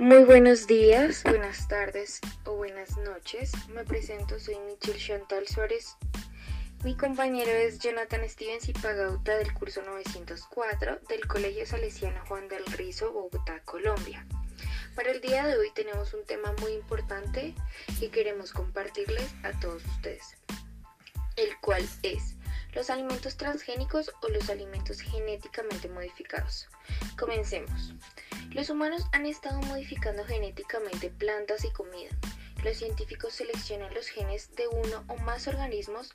Muy buenos días, buenas tardes o buenas noches. Me presento, soy Michelle Chantal Suárez. Mi compañero es Jonathan Stevens y Pagauta del curso 904 del Colegio Salesiano Juan del Rizo, Bogotá, Colombia. Para el día de hoy tenemos un tema muy importante que queremos compartirles a todos ustedes, el cual es los alimentos transgénicos o los alimentos genéticamente modificados. Comencemos. Los humanos han estado modificando genéticamente plantas y comida. Los científicos seleccionan los genes de uno o más organismos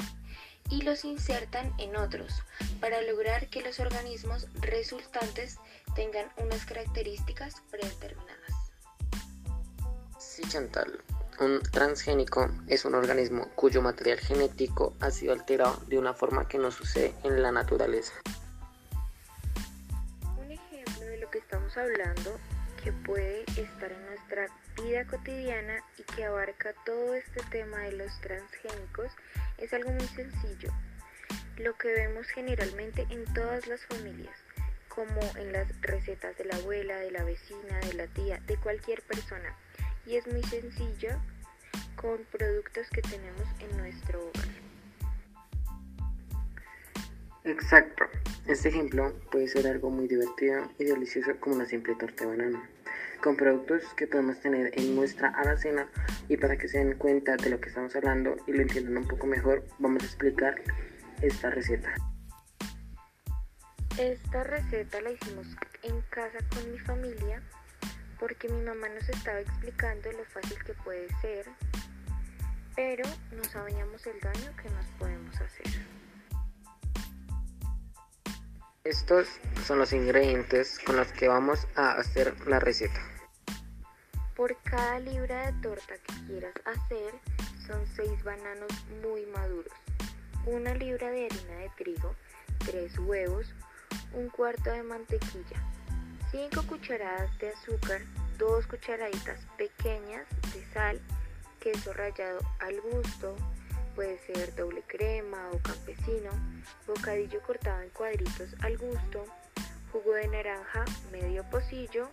y los insertan en otros para lograr que los organismos resultantes tengan unas características predeterminadas. Sí, Chantal. Un transgénico es un organismo cuyo material genético ha sido alterado de una forma que no sucede en la naturaleza. Hablando que puede estar en nuestra vida cotidiana y que abarca todo este tema de los transgénicos es algo muy sencillo. Lo que vemos generalmente en todas las familias, como en las recetas de la abuela, de la vecina, de la tía, de cualquier persona y es muy sencillo con productos que tenemos en nuestro Exacto. Este ejemplo puede ser algo muy divertido y delicioso como una simple torta de banana, con productos que podemos tener en nuestra alacena y para que se den cuenta de lo que estamos hablando y lo entiendan un poco mejor, vamos a explicar esta receta. Esta receta la hicimos en casa con mi familia porque mi mamá nos estaba explicando lo fácil que puede ser, pero no sabíamos el daño que nos podemos hacer. Estos son los ingredientes con los que vamos a hacer la receta. Por cada libra de torta que quieras hacer son 6 bananos muy maduros, una libra de harina de trigo, 3 huevos, un cuarto de mantequilla, 5 cucharadas de azúcar, 2 cucharaditas pequeñas de sal, queso rallado al gusto, puede ser doble crema o campesino, bocadillo cortado en cuadritos al gusto, jugo de naranja medio pocillo,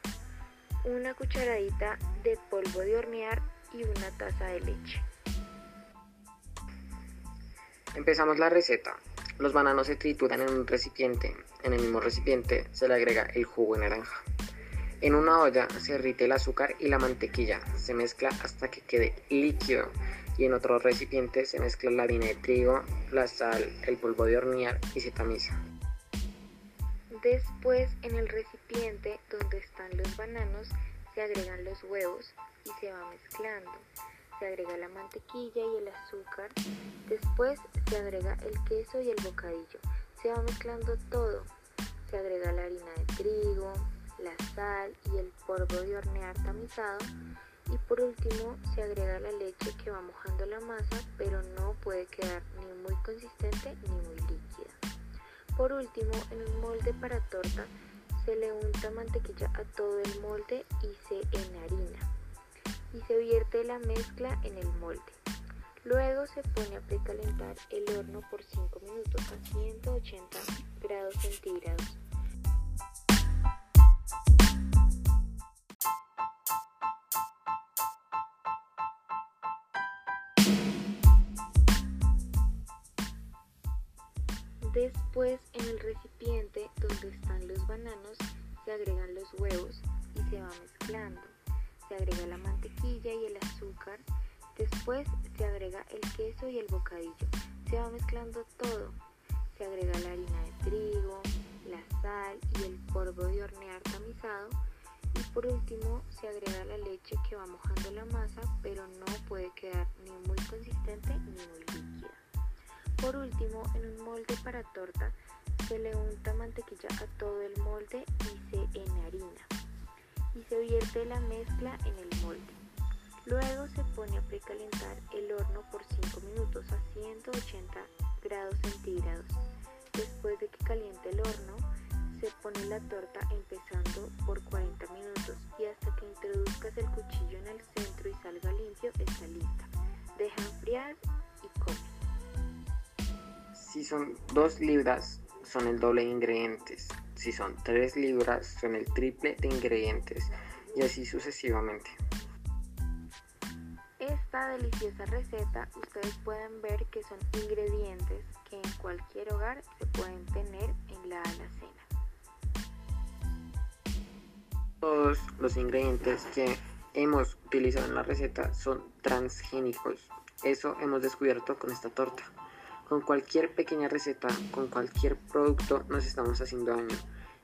una cucharadita de polvo de hornear y una taza de leche. Empezamos la receta. Los bananos se trituran en un recipiente. En el mismo recipiente se le agrega el jugo de naranja. En una olla se derrite el azúcar y la mantequilla. Se mezcla hasta que quede líquido. Y en otro recipiente se mezcla la harina de trigo, la sal, el polvo de hornear y se tamiza. Después en el recipiente donde están los bananos se agregan los huevos y se va mezclando. Se agrega la mantequilla y el azúcar, después se agrega el queso y el bocadillo, se va mezclando todo, se agrega la harina de trigo, la sal y el polvo de hornear tamizado y por último se agrega la leche que va mojando la masa pero no puede quedar ni muy consistente ni muy líquida. Por último, en un molde para torta se le unta mantequilla a todo el molde y se enharina y se vierte la mezcla en el molde. Luego se pone a precalentar el horno por 5 minutos a 180 grados centígrados. Después en el recipiente donde están los bananos se agregan los huevos y se va mezclando. Se agrega la mantequilla y el azúcar, después se agrega el queso y el bocadillo, se va mezclando todo, se agrega la harina de trigo, la sal y el polvo de hornear tamizado. Y por último se agrega la leche que va mojando la masa pero no puede quedar Por último, en un molde para torta se le unta mantequilla a todo el molde y se enharina y se vierte la mezcla en el molde. Luego se pone a precalentar el horno por 5 minutos a 180 grados centígrados. Después de que caliente el horno, se pone la torta empezando por 40 minutos y hasta que introduzcas son 2 libras, son el doble de ingredientes. Si son 3 libras, son el triple de ingredientes. y así sucesivamente. Esta deliciosa receta ustedes pueden ver que son ingredientes que en cualquier hogar se pueden tener en la alacena. Todos los ingredientes que hemos utilizado en la receta son transgénicos. Eso hemos descubierto con esta torta. Con cualquier pequeña receta, con cualquier producto nos estamos haciendo daño.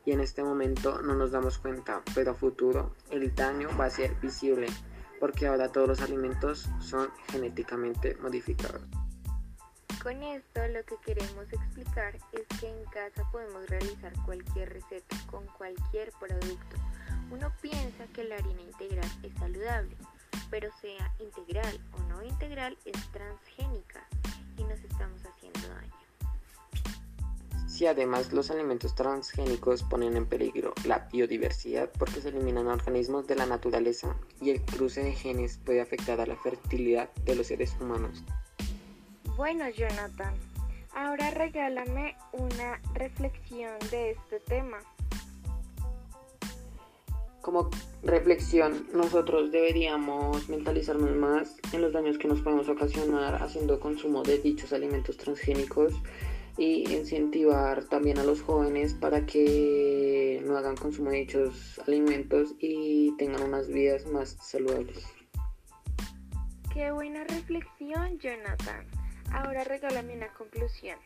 Y en este momento no nos damos cuenta, pero a futuro el daño va a ser visible, porque ahora todos los alimentos son genéticamente modificados. Con esto lo que queremos explicar es que en casa podemos realizar cualquier receta con cualquier producto. Uno piensa que la harina integral es saludable, pero sea integral o no integral es transgénica y nos estamos haciendo daño. Si además los alimentos transgénicos ponen en peligro la biodiversidad porque se eliminan organismos de la naturaleza y el cruce de genes puede afectar a la fertilidad de los seres humanos. Bueno, Jonathan, ahora regálame una reflexión de este tema. Como reflexión, nosotros deberíamos mentalizarnos más en los daños que nos podemos ocasionar haciendo consumo de dichos alimentos transgénicos y incentivar también a los jóvenes para que no hagan consumo de dichos alimentos y tengan unas vidas más saludables. Qué buena reflexión, Jonathan. Ahora regálame una conclusión.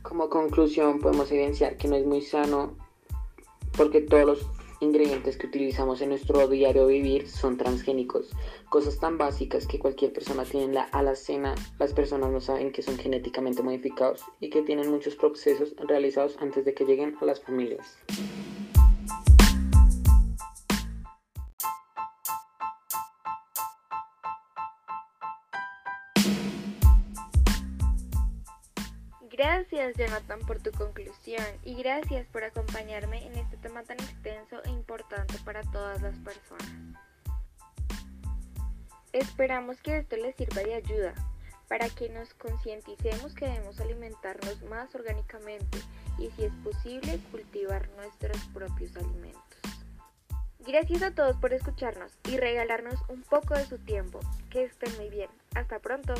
Como conclusión podemos evidenciar que no es muy sano porque todos los ingredientes que utilizamos en nuestro diario vivir son transgénicos. Cosas tan básicas que cualquier persona tiene en la alacena, las personas no saben que son genéticamente modificados y que tienen muchos procesos realizados antes de que lleguen a las familias. Gracias Jonathan por tu conclusión y gracias por acompañarme en este tema tan extenso e importante para todas las personas. Esperamos que esto les sirva de ayuda para que nos concienticemos que debemos alimentarnos más orgánicamente y si es posible cultivar nuestros propios alimentos. Gracias a todos por escucharnos y regalarnos un poco de su tiempo. Que estén muy bien. Hasta pronto.